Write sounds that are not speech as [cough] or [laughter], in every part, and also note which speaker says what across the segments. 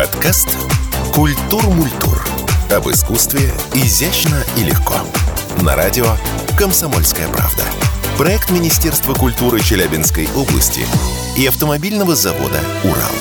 Speaker 1: Подкаст «Культур Мультур». Об искусстве изящно и легко. На радио «Комсомольская правда». Проект Министерства культуры Челябинской области и автомобильного завода «Урал».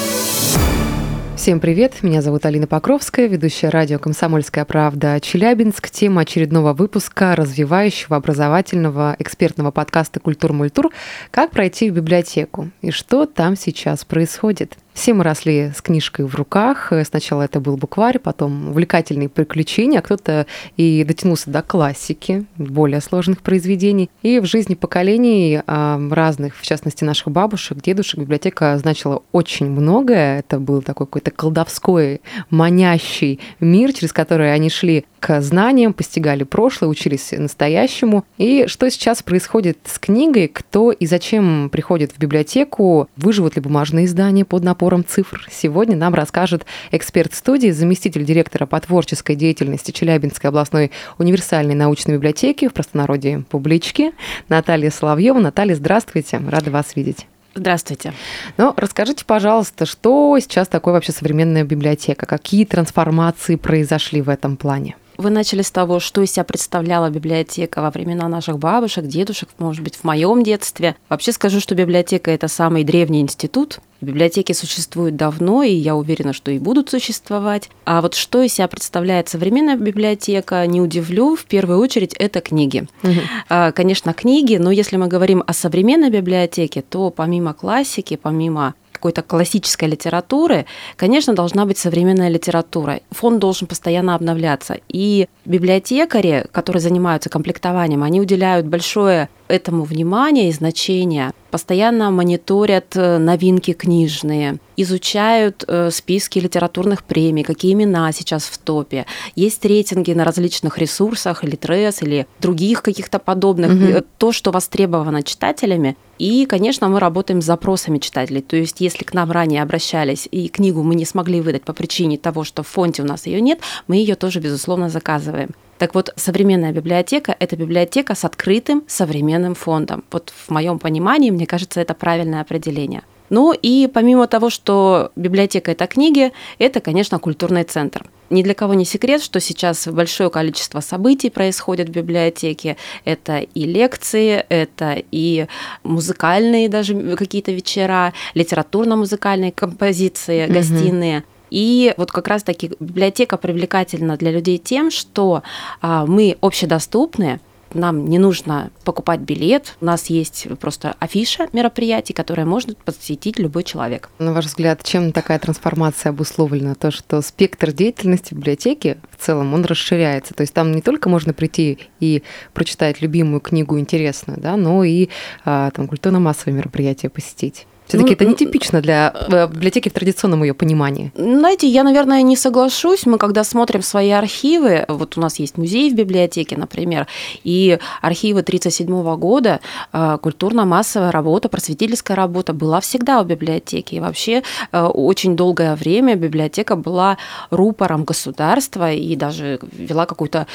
Speaker 2: Всем привет, меня зовут Алина Покровская, ведущая радио «Комсомольская правда» Челябинск. Тема очередного выпуска развивающего образовательного экспертного подкаста «Культур Мультур. Как пройти в библиотеку и что там сейчас происходит». Все мы росли с книжкой в руках. Сначала это был букварь, потом увлекательные приключения, а кто-то и дотянулся до классики, более сложных произведений. И в жизни поколений разных, в частности наших бабушек, дедушек, библиотека значила очень многое. Это был такой какой-то колдовской, манящий мир, через который они шли к знаниям, постигали прошлое, учились настоящему. И что сейчас происходит с книгой, кто и зачем приходит в библиотеку, выживут ли бумажные издания под напором набором цифр. Сегодня нам расскажет эксперт студии, заместитель директора по творческой деятельности Челябинской областной универсальной научной библиотеки, в простонародье публички, Наталья Соловьева. Наталья, здравствуйте, рада вас видеть.
Speaker 3: Здравствуйте.
Speaker 2: Ну, расскажите, пожалуйста, что сейчас такое вообще современная библиотека? Какие трансформации произошли в этом плане?
Speaker 3: Вы начали с того, что из себя представляла библиотека во времена наших бабушек, дедушек, может быть, в моем детстве. Вообще скажу, что библиотека – это самый древний институт. Библиотеки существуют давно, и я уверена, что и будут существовать. А вот что из себя представляет современная библиотека, не удивлю, в первую очередь это книги. Угу. Конечно, книги, но если мы говорим о современной библиотеке, то помимо классики, помимо какой-то классической литературы, конечно, должна быть современная литература. Фонд должен постоянно обновляться. И библиотекари, которые занимаются комплектованием, они уделяют большое этому внимание и значение, постоянно мониторят э, новинки книжные, изучают э, списки литературных премий, какие имена сейчас в топе. Есть рейтинги на различных ресурсах, или Тресс, или других каких-то подобных. Угу. То, что востребовано читателями. И, конечно, мы работаем с запросами читателей. То есть, если к нам ранее обращались, и книгу мы не смогли выдать по причине того, что в фонде у нас ее нет, мы ее тоже, безусловно, заказываем. Так вот, современная библиотека – это библиотека с открытым современным фондом. Вот в моем понимании, мне кажется, это правильное определение. Ну и помимо того, что библиотека – это книги, это, конечно, культурный центр. Ни для кого не секрет, что сейчас большое количество событий происходит в библиотеке. Это и лекции, это и музыкальные даже какие-то вечера, литературно-музыкальные композиции, mm-hmm. гостиные – и вот как раз-таки библиотека привлекательна для людей тем, что а, мы общедоступны, нам не нужно покупать билет, у нас есть просто афиша мероприятий, которые может посетить любой человек.
Speaker 2: На ваш взгляд, чем такая трансформация обусловлена? То, что спектр деятельности библиотеки в целом, он расширяется. То есть там не только можно прийти и прочитать любимую книгу интересную, да, но и а, там культурно-массовые мероприятия посетить. Все-таки ну, это нетипично для э, библиотеки в традиционном ее понимании.
Speaker 3: Знаете, я, наверное, не соглашусь. Мы, когда смотрим свои архивы, вот у нас есть музей в библиотеке, например, и архивы 1937 года, э, культурно-массовая работа, просветительская работа была всегда в библиотеке. И вообще э, очень долгое время библиотека была рупором государства и даже вела какую-то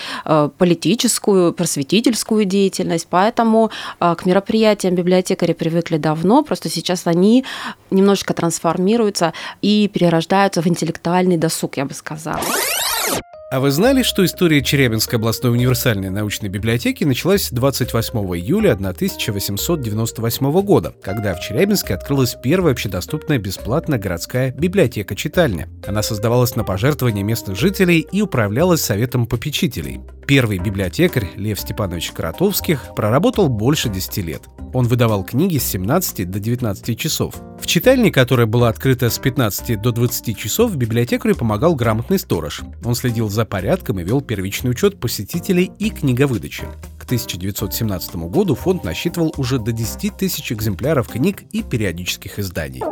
Speaker 3: политическую, просветительскую деятельность. Поэтому к мероприятиям библиотекари привыкли давно, просто сейчас они они немножечко трансформируются и перерождаются в интеллектуальный досуг, я бы сказала.
Speaker 4: А вы знали, что история Челябинской областной универсальной научной библиотеки началась 28 июля 1898 года, когда в Челябинске открылась первая общедоступная бесплатная городская библиотека-читальня. Она создавалась на пожертвования местных жителей и управлялась советом попечителей. Первый библиотекарь Лев Степанович Каратовских проработал больше 10 лет. Он выдавал книги с 17 до 19 часов. В читальне, которая была открыта с 15 до 20 часов, библиотекарю помогал грамотный сторож. Он следил за порядком и вел первичный учет посетителей и книговыдачи. К 1917 году фонд насчитывал уже до 10 тысяч экземпляров книг и периодических изданий.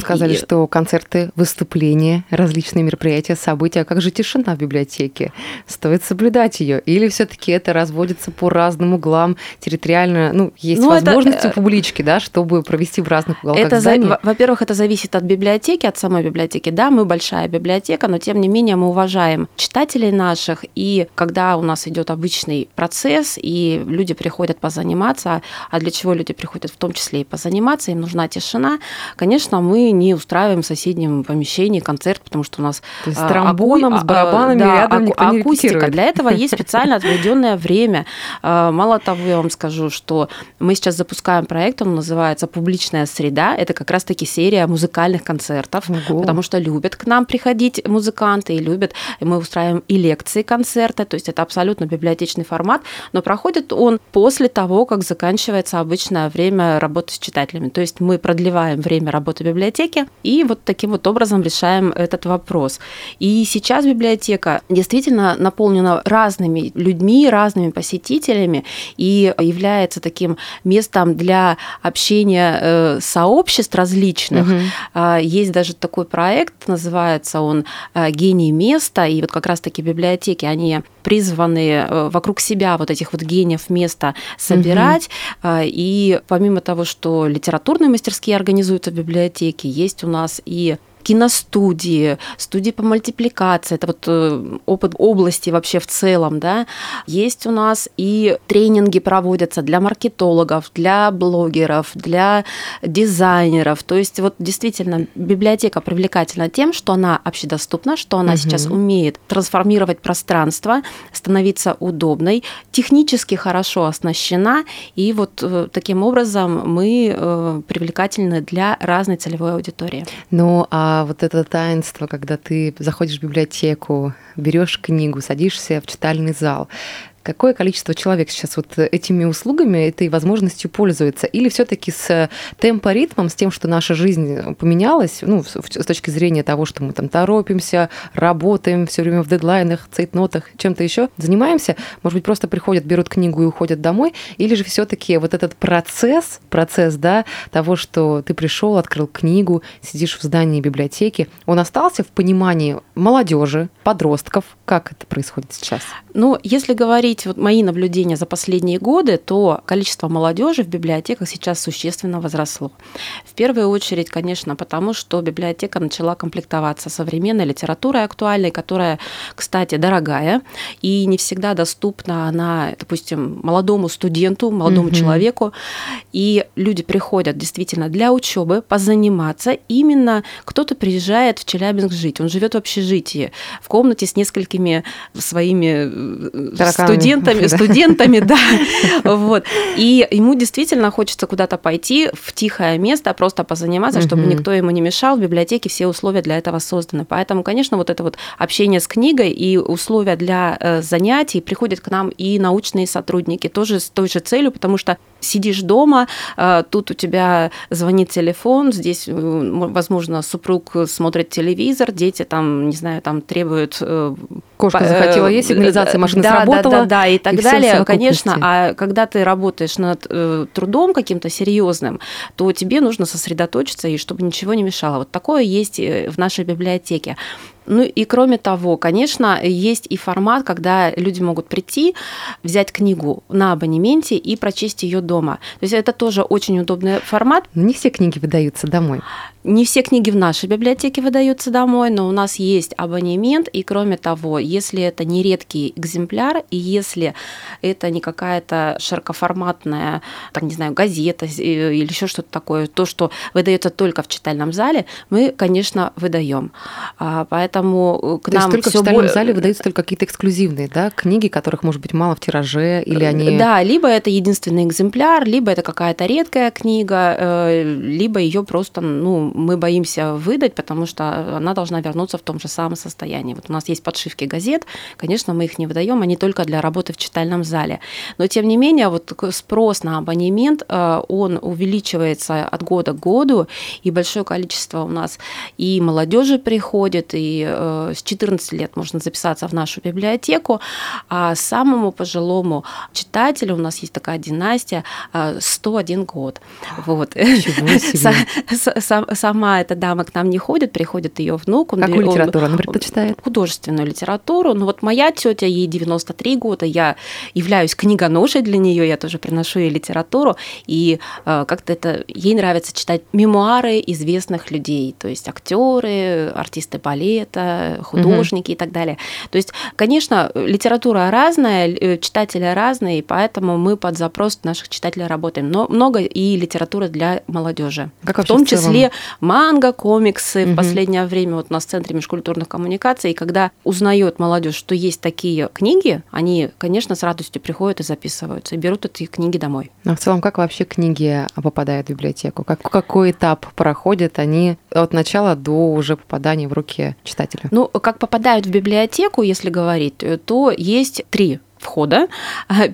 Speaker 2: Сказали, что концерты, выступления, различные мероприятия, события. А как же тишина в библиотеке? Стоит соблюдать ее? Или все-таки это разводится по разным углам территориально? Ну, есть ну, возможности это... публички, да, чтобы провести в разных уголках
Speaker 3: это
Speaker 2: здания?
Speaker 3: Во-первых, это зависит от библиотеки, от самой библиотеки. Да, мы большая библиотека, но тем не менее мы уважаем читателей наших. И когда у нас идет обычный процесс, и люди приходят позаниматься, а для чего люди приходят в том числе и позаниматься, им нужна тишина, конечно, мы не устраиваем в соседнем помещении концерт, потому что у нас
Speaker 2: То есть с тромбоном, аку... с барабанами да, рядом аку... никто не акустика.
Speaker 3: Для этого есть [laughs] специально отведенное время. Мало того, я вам скажу, что мы сейчас запускаем проект, он называется «Публичная среда». Это как раз-таки серия музыкальных концертов, Ого. потому что любят к нам приходить музыканты и любят. И мы устраиваем и лекции, концерты, то есть это абсолютно библиотечный формат, но проходит он после того, как заканчивается обычное время работы с читателями. То есть мы продлеваем время работы библиотеки и вот таким вот образом решаем этот вопрос. И сейчас библиотека действительно наполнена разными людьми, разными посетителями и является таким местом для общения э, сообществ различных. Угу. Есть даже такой проект, называется он э, «Гений места», и вот как раз-таки библиотеки, они призваны э, вокруг себя вот этих вот гениев места собирать. Угу. И помимо того, что литературные мастерские организуются в библиотеке, есть у нас и киностудии, студии по мультипликации, это вот э, опыт области вообще в целом, да. Есть у нас и тренинги проводятся для маркетологов, для блогеров, для дизайнеров. То есть вот действительно библиотека привлекательна тем, что она общедоступна, что она угу. сейчас умеет трансформировать пространство, становиться удобной, технически хорошо оснащена, и вот э, таким образом мы э, привлекательны для разной целевой аудитории.
Speaker 2: Ну, а вот это таинство, когда ты заходишь в библиотеку, берешь книгу, садишься в читальный зал, какое количество человек сейчас вот этими услугами, этой возможностью пользуется? Или все таки с темпоритмом, с тем, что наша жизнь поменялась, ну, с точки зрения того, что мы там торопимся, работаем все время в дедлайнах, цейтнотах, чем-то еще занимаемся, может быть, просто приходят, берут книгу и уходят домой, или же все таки вот этот процесс, процесс, да, того, что ты пришел, открыл книгу, сидишь в здании библиотеки, он остался в понимании молодежи, подростков, как это происходит сейчас?
Speaker 3: Ну, если говорить вот мои наблюдения за последние годы, то количество молодежи в библиотеках сейчас существенно возросло. В первую очередь, конечно, потому что библиотека начала комплектоваться современной литературой актуальной, которая, кстати, дорогая и не всегда доступна она, допустим, молодому студенту, молодому mm-hmm. человеку. И люди приходят действительно для учебы, позаниматься. Именно кто-то приезжает в Челябинск жить. Он живет в общежитии, в комнате с несколькими своими э, студентами [laughs] студентами, студентами, да. [laughs] Вот. И ему действительно хочется куда-то пойти в тихое место, просто позаниматься, чтобы никто ему не мешал. В библиотеке все условия для этого созданы. Поэтому, конечно, вот это вот общение с книгой и условия для э, занятий приходят к нам и научные сотрудники тоже с той же целью, потому что сидишь дома, э, тут у тебя звонит телефон, здесь, возможно, супруг смотрит телевизор, дети там, не знаю, там требуют...
Speaker 2: Кошка захотела есть, сигнализация машины
Speaker 3: да,
Speaker 2: сработала.
Speaker 3: Да, да, да, и так и далее, конечно. А когда ты работаешь над э, трудом каким-то серьезным, то тебе нужно сосредоточиться, и чтобы ничего не мешало. Вот такое есть э, в нашей библиотеке. Ну и кроме того, конечно, есть и формат, когда люди могут прийти, взять книгу на абонементе и прочесть ее дома. То есть это тоже очень удобный формат.
Speaker 2: Но не все книги выдаются домой.
Speaker 3: Не все книги в нашей библиотеке выдаются домой, но у нас есть абонемент, и кроме того, если это не редкий экземпляр, и если это не какая-то широкоформатная, так не знаю, газета э, или еще что-то такое, то, что выдается только в читальном зале, мы, конечно, выдаем. А, поэтому
Speaker 2: э, к то нам только в читальном бо... зале выдаются только какие-то эксклюзивные, да, книги, которых может быть мало в тираже, или э, они...
Speaker 3: Да, либо это единственный экземпляр, либо это какая-то редкая книга, либо ее просто, ну, мы боимся выдать, потому что она должна вернуться в том же самом состоянии. Вот у нас есть подшивки газет, конечно, мы их не выдаем, они только для работы в читальном зале. Но тем не менее, вот спрос на абонемент, э, он увеличивается от года к году, и большое количество у нас и молодежи приходит, и э, с 14 лет можно записаться в нашу библиотеку, а самому пожилому читателю у нас есть такая династия 101 э, год. Вот. [laughs] Сама эта дама к нам не ходит, приходит ее внук.
Speaker 2: Он, Какую литературу она предпочитает?
Speaker 3: Художественную литературу. Ну вот моя тетя, ей 93 года, я являюсь книгоношей для нее, я тоже приношу ей литературу, и э, как-то это ей нравится читать мемуары известных людей, то есть актеры, артисты балета, это художники угу. и так далее. То есть, конечно, литература разная, э, читатели разные, и поэтому мы под запрос наших читателей работаем. Но много и литературы для молодежи. Как в том в числе манго, комиксы. Угу. В последнее время вот у нас в Центре межкультурных коммуникаций, и когда узнает молодежь, что есть такие книги, они, конечно, с радостью приходят и записываются, и берут эти книги домой.
Speaker 2: А в целом, как вообще книги попадают в библиотеку? Как, какой этап проходят они от начала до уже попадания в руки читателя?
Speaker 3: Ну, как попадают в библиотеку, если говорить, то есть три входа.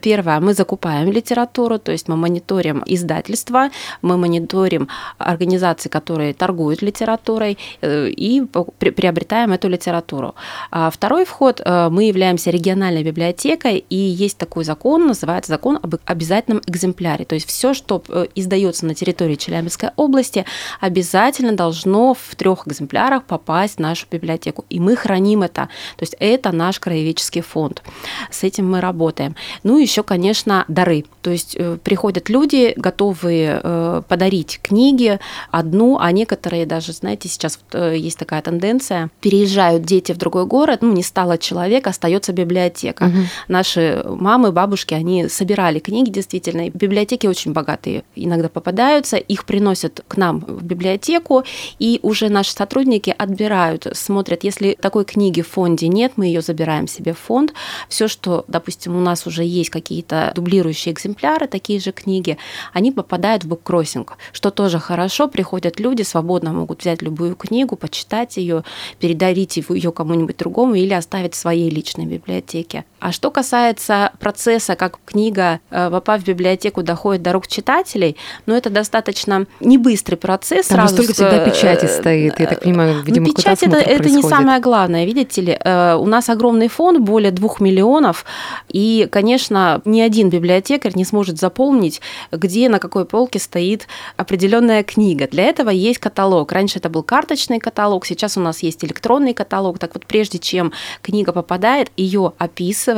Speaker 3: Первое, мы закупаем литературу, то есть мы мониторим издательства, мы мониторим организации, которые торгуют литературой э, и приобретаем эту литературу. А второй вход, э, мы являемся региональной библиотекой, и есть такой закон, называется закон об обязательном экземпляре. То есть все, что э, издается на территории Челябинской области, обязательно должно в трех экземплярах попасть в нашу библиотеку. И мы храним это. То есть это наш краеведческий фонд. С этим мы работаем. Ну, еще, конечно, дары. То есть э, приходят люди, готовые э, подарить книги одну, а некоторые даже, знаете, сейчас э, есть такая тенденция, переезжают дети в другой город, ну, не стало человека, остается библиотека. Угу. Наши мамы, бабушки, они собирали книги, действительно. Библиотеки очень богатые иногда попадаются, их приносят к нам в библиотеку, и уже наши сотрудники отбирают, смотрят, если такой книги в фонде нет, мы ее забираем себе в фонд. Все, что, допустим, допустим, у нас уже есть какие-то дублирующие экземпляры, такие же книги, они попадают в буккроссинг, что тоже хорошо. Приходят люди, свободно могут взять любую книгу, почитать ее, передарить ее кому-нибудь другому или оставить в своей личной библиотеке. А что касается процесса, как книга, э, попав в библиотеку, доходит до рук читателей, ну, это достаточно не быстрый процесс.
Speaker 2: Там сразу столько с... всегда печати стоит, я так понимаю, видимо,
Speaker 3: ну, печать это, это не самое главное, видите ли. Э, у нас огромный фонд, более двух миллионов, и, конечно, ни один библиотекарь не сможет заполнить, где на какой полке стоит определенная книга. Для этого есть каталог. Раньше это был карточный каталог, сейчас у нас есть электронный каталог. Так вот, прежде чем книга попадает, ее описывают,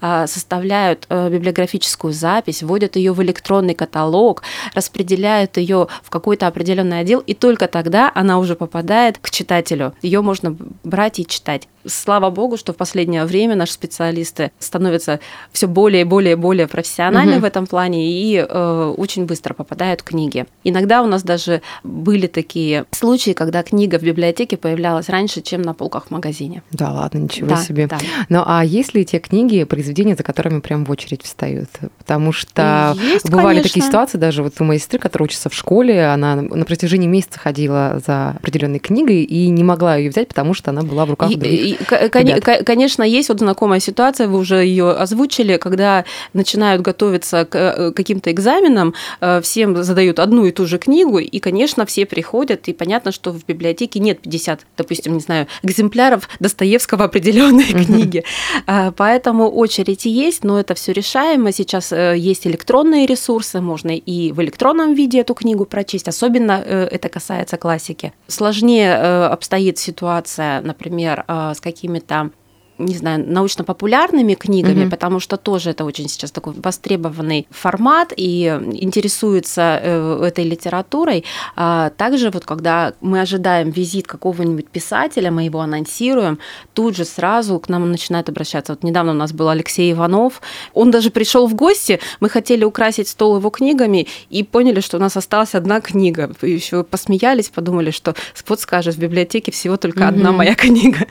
Speaker 3: а, составляют э, библиографическую запись, вводят ее в электронный каталог, распределяют ее в какой-то определенный отдел, и только тогда она уже попадает к читателю. Ее можно брать и читать. Слава богу, что в последнее время наши специалисты становятся все более и более и более профессиональны угу. в этом плане и э, очень быстро попадают книги. Иногда у нас даже были такие случаи, когда книга в библиотеке появлялась раньше, чем на полках в магазине.
Speaker 2: Да, ладно, ничего да, себе. Да. Ну а есть ли те книги, произведения, за которыми прям в очередь встают? Потому что есть, бывали конечно. такие ситуации, даже вот у моей сестры, которая учится в школе, она на протяжении месяца ходила за определенной книгой и не могла ее взять, потому что она была в руках других
Speaker 3: Конечно, есть вот знакомая ситуация, вы уже ее озвучили, когда начинают готовиться к э, каким-то экзаменам, э, всем задают одну и ту же книгу, и, конечно, все приходят, и понятно, что в библиотеке нет 50, допустим, не знаю, экземпляров Достоевского определенной книги. А, поэтому очередь есть, но это все решаемо. Сейчас э, есть электронные ресурсы, можно и в электронном виде эту книгу прочесть, особенно это касается классики. Сложнее обстоит ситуация, например, с какими-то не знаю, научно-популярными книгами, угу. потому что тоже это очень сейчас такой востребованный формат и интересуется э, этой литературой. А также вот когда мы ожидаем визит какого-нибудь писателя, мы его анонсируем, тут же сразу к нам начинают обращаться. Вот недавно у нас был Алексей Иванов, он даже пришел в гости, мы хотели украсить стол его книгами и поняли, что у нас осталась одна книга. Еще посмеялись, подумали, что спот скажет, в библиотеке всего только угу. одна моя книга.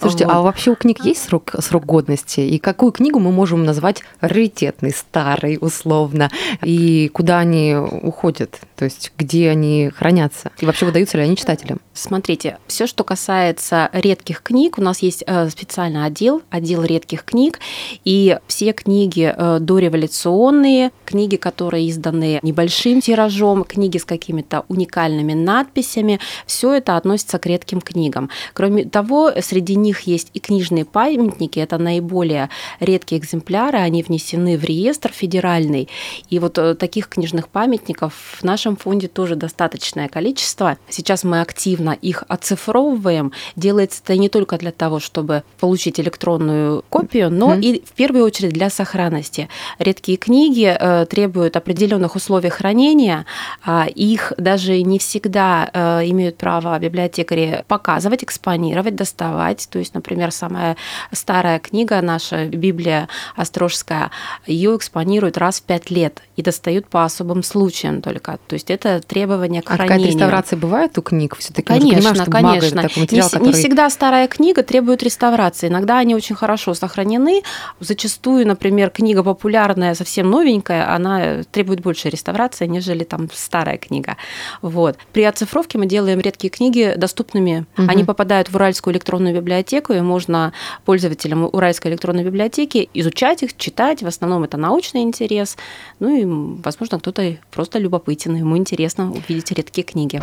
Speaker 2: Слушайте, вот. а вообще у книг есть срок, срок годности? И какую книгу мы можем назвать раритетной, старой, условно? И куда они уходят? То есть где они хранятся? И вообще выдаются ли они читателям?
Speaker 3: Смотрите, все, что касается редких книг, у нас есть э, специальный отдел, отдел редких книг, и все книги э, дореволюционные, книги, которые изданы небольшим тиражом, книги с какими-то уникальными надписями, все это относится к редким книгам. Кроме того, среди них есть и книжные памятники – это наиболее редкие экземпляры, они внесены в реестр федеральный. И вот э, таких книжных памятников в нашем фонде тоже достаточное количество. Сейчас мы активно их оцифровываем. Делается это не только для того, чтобы получить электронную копию, но mm-hmm. и в первую очередь для сохранности. Редкие книги э, требуют определенных условий хранения, э, их даже не всегда э, имеют право библиотекари показывать, экспонировать, доставать. То есть, например, самая старая книга наша, Библия Острожская, ее экспонируют раз в пять лет и достают по особым случаям только. То есть это требование к а хранению.
Speaker 2: какая реставрация бывает у книг? все таки
Speaker 3: конечно, понимаю, конечно. материал, не, который... не всегда старая книга требует реставрации. Иногда они очень хорошо сохранены. Зачастую, например, книга популярная, совсем новенькая, она требует больше реставрации, нежели там старая книга. Вот. При оцифровке мы делаем редкие книги доступными. Угу. Они попадают в Уральскую электронную библиотеку, и можно пользователям Уральской электронной библиотеки изучать их, читать. В основном это научный интерес. Ну и, возможно, кто-то просто любопытен, ему интересно увидеть редкие книги.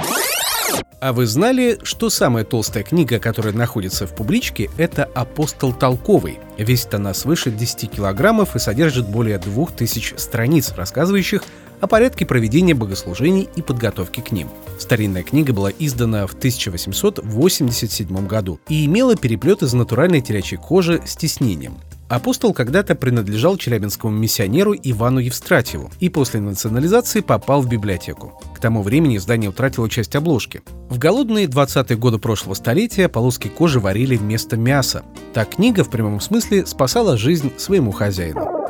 Speaker 4: А вы знали, что самая толстая книга, которая находится в публичке, это «Апостол Толковый»? Весит она свыше 10 килограммов и содержит более 2000 страниц, рассказывающих о порядке проведения богослужений и подготовки к ним. Старинная книга была издана в 1887 году и имела переплет из натуральной телячьей кожи с тиснением. Апостол когда-то принадлежал челябинскому миссионеру Ивану Евстратьеву и после национализации попал в библиотеку. К тому времени издание утратило часть обложки. В голодные 20-е годы прошлого столетия полоски кожи варили вместо мяса. Так книга в прямом смысле спасала жизнь своему хозяину.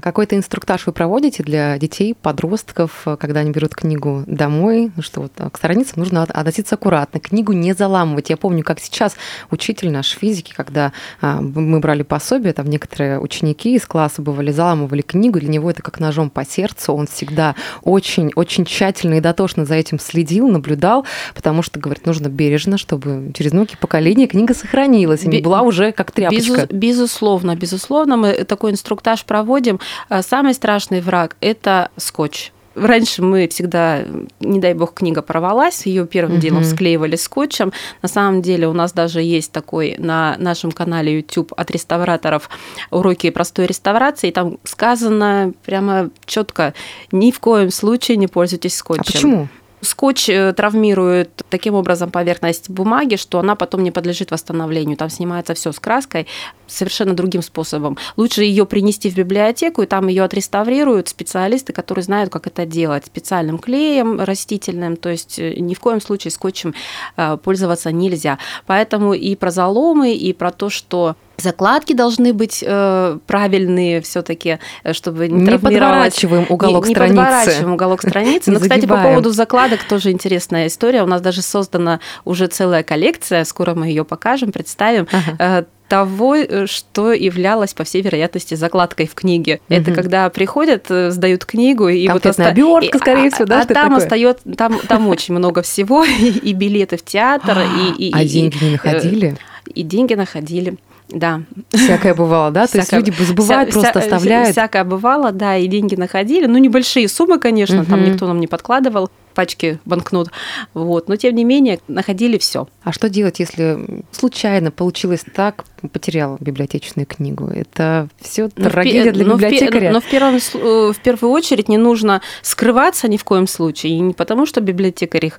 Speaker 2: Какой-то инструктаж вы проводите для детей, подростков, когда они берут книгу домой, ну что вот к страницам нужно относиться аккуратно, книгу не заламывать. Я помню, как сейчас учитель наш физики, когда а, мы брали пособие, там некоторые ученики из класса бывали, заламывали книгу, для него это как ножом по сердцу, он всегда очень-очень тщательно и дотошно за этим следил, наблюдал, потому что, говорит, нужно бережно, чтобы через многие поколения книга сохранилась, и не была уже как тряпочка.
Speaker 3: Безусловно, безусловно, мы такой инструктаж проводим. А самый страшный враг – это скотч. Раньше мы всегда, не дай бог, книга порвалась, ее первым угу. делом склеивали скотчем. На самом деле у нас даже есть такой на нашем канале YouTube от реставраторов уроки простой реставрации. И там сказано прямо четко: ни в коем случае не пользуйтесь скотчем. А
Speaker 2: почему?
Speaker 3: Скотч э, травмирует таким образом поверхность бумаги, что она потом не подлежит восстановлению. Там снимается все с краской совершенно другим способом. Лучше ее принести в библиотеку, и там ее отреставрируют специалисты, которые знают, как это делать. Специальным клеем растительным, то есть э, ни в коем случае скотчем э, пользоваться нельзя. Поэтому и про заломы, и про то, что Закладки должны быть э, правильные все-таки, э, чтобы не,
Speaker 2: не подворачиваем уголок не, страницы.
Speaker 3: Не подворачиваем уголок страницы. [laughs] Но, кстати, по поводу закладок тоже интересная история. У нас даже создана уже целая коллекция, скоро мы ее покажем, представим. Ага. Э, того, э, что являлось, по всей вероятности, закладкой в книге. Угу. Это когда приходят, сдают книгу, и
Speaker 2: там вот оста... обертка, скорее а, всего, да?
Speaker 3: А, там остается, там, там очень много всего, [laughs] и билеты в театр, [gasps] и,
Speaker 2: а деньги не находили?
Speaker 3: И деньги находили. Да.
Speaker 2: Всякое бывало, да? Всякое, То есть люди забывают, вся, просто вся, оставляют.
Speaker 3: Всякое бывало, да, и деньги находили. Ну, небольшие суммы, конечно, угу. там никто нам не подкладывал пачки банкнот. Вот. Но тем не менее находили все.
Speaker 2: А что делать, если случайно получилось так, потерял библиотечную книгу? Это все трагедия для но библиотекаря.
Speaker 3: В, но в, первом, э, в первую очередь не нужно скрываться ни в коем случае. И не потому, что библиотекарь их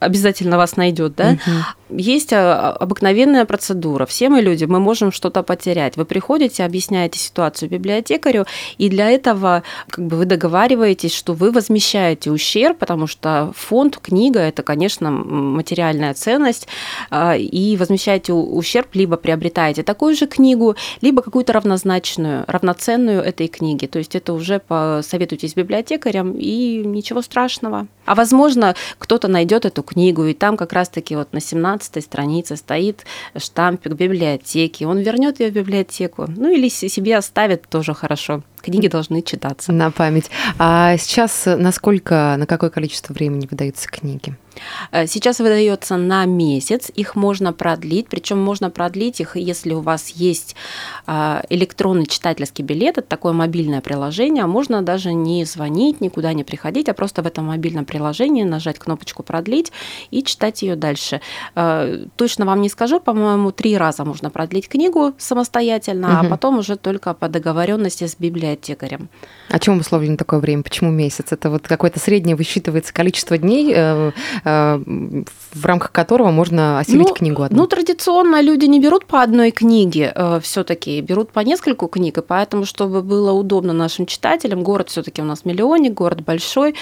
Speaker 3: обязательно вас найдет, да? Угу. Есть а, обыкновенная процедура. Все мы люди, мы можем что-то потерять. Вы приходите, объясняете ситуацию библиотекарю, и для этого как бы вы договариваетесь, что вы возмещаете ущерб, потому что фонд, книга – это, конечно, материальная ценность, а, и возмещаете ущерб, либо приобретаете такую же книгу, либо какую-то равнозначную, равноценную этой книге. То есть это уже посоветуйтесь с библиотекарем, и ничего страшного. А возможно, кто-то найдет эту книгу, и там как раз-таки вот на 17 странице стоит штампик библиотеки, он вернет ее в библиотеку, ну или себе оставит, тоже хорошо книги должны читаться.
Speaker 2: На память. А сейчас насколько, на какое количество времени выдаются книги?
Speaker 3: Э, сейчас выдается на месяц, их можно продлить, причем можно продлить их, если у вас есть а, электронный читательский билет, это такое мобильное приложение, можно даже не звонить, никуда не приходить, а просто в этом мобильном приложение, нажать кнопочку «Продлить» и читать ее дальше. Э, точно вам не скажу, по-моему, три раза можно продлить книгу самостоятельно, угу. а потом уже только по договоренности с библиотекарем.
Speaker 2: О чем условлено такое время? Почему месяц? Это вот какое-то среднее высчитывается количество дней, э, э, в рамках которого можно осилить
Speaker 3: ну,
Speaker 2: книгу одну?
Speaker 3: Ну, традиционно люди не берут по одной книге все-таки, берут по нескольку книг, и поэтому, чтобы было удобно нашим читателям, город все-таки у нас миллионник, город большой,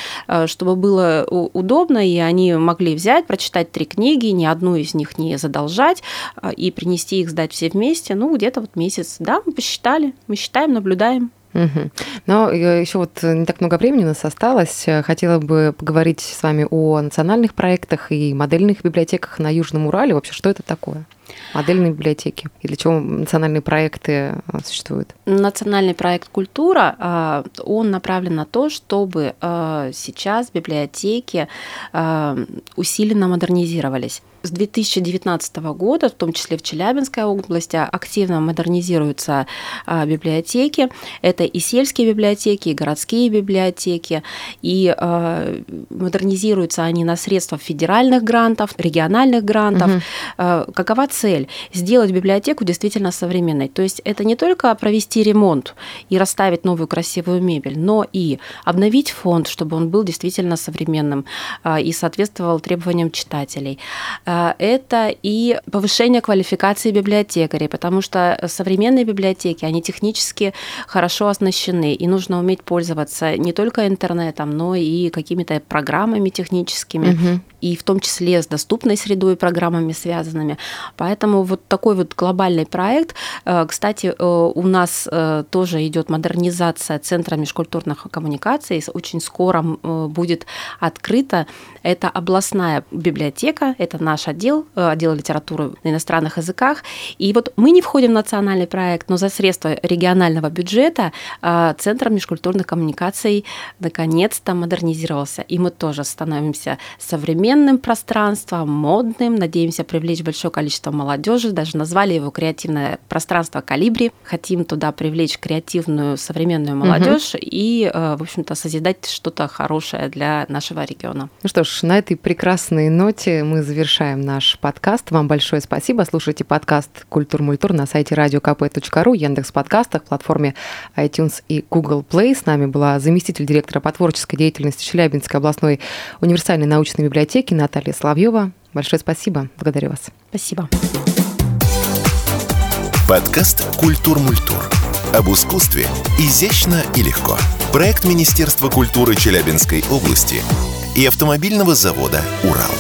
Speaker 3: чтобы было удобно, и они могли взять, прочитать три книги, ни одну из них не задолжать, э, и принести их сдать все вместе, ну, где-то вот месяц. Да, мы посчитали, мы считаем, наблюдаем.
Speaker 2: Угу. Но э, еще вот не так много времени у нас осталось. Хотела бы поговорить с вами о национальных проектах и модельных библиотеках на Южном Урале. Вообще, что это такое? Модельные библиотеки? И для чего национальные проекты а, существуют?
Speaker 3: Национальный проект «Культура», а, он направлен на то, чтобы а, сейчас библиотеки усиленно модернизировались. С 2019 года, в том числе в Челябинской области, активно модернизируются библиотеки. Это и сельские библиотеки, и городские библиотеки. И модернизируются они на средства федеральных грантов, региональных грантов. Угу. Какова цель – сделать библиотеку действительно современной. То есть это не только провести ремонт и расставить новую красивую мебель, но и обновить фонд, чтобы он был действительно современным а, и соответствовал требованиям читателей. А, это и повышение квалификации библиотекарей, потому что современные библиотеки, они технически хорошо оснащены, и нужно уметь пользоваться не только интернетом, но и какими-то программами техническими, угу. и в том числе с доступной средой программами связанными. Поэтому вот такой вот глобальный проект, э, кстати, э, у нас э, тоже идет модернизация Центра межкультурных коммуникаций. Очень скоро будет открыта это областная библиотека, это наш отдел, отдел литературы на иностранных языках. И вот мы не входим в национальный проект, но за средства регионального бюджета Центр межкультурных коммуникаций наконец-то модернизировался. И мы тоже становимся современным пространством, модным, надеемся привлечь большое количество пространство молодежи, даже назвали его креативное пространство Калибри. Хотим туда привлечь креативную современную молодежь угу. и, э, в общем-то, созидать что-то хорошее для нашего региона.
Speaker 2: Ну что ж, на этой прекрасной ноте мы завершаем наш подкаст. Вам большое спасибо. Слушайте подкаст «Культур Мультур» на сайте radiokp.ru, Яндекс подкастах, платформе iTunes и Google Play. С нами была заместитель директора по творческой деятельности Челябинской областной универсальной научной библиотеки Наталья Славьева. Большое спасибо. Благодарю вас.
Speaker 3: Спасибо.
Speaker 1: Подкаст «Культур-мультур». Об искусстве изящно и легко. Проект Министерства культуры Челябинской области и автомобильного завода «Урал».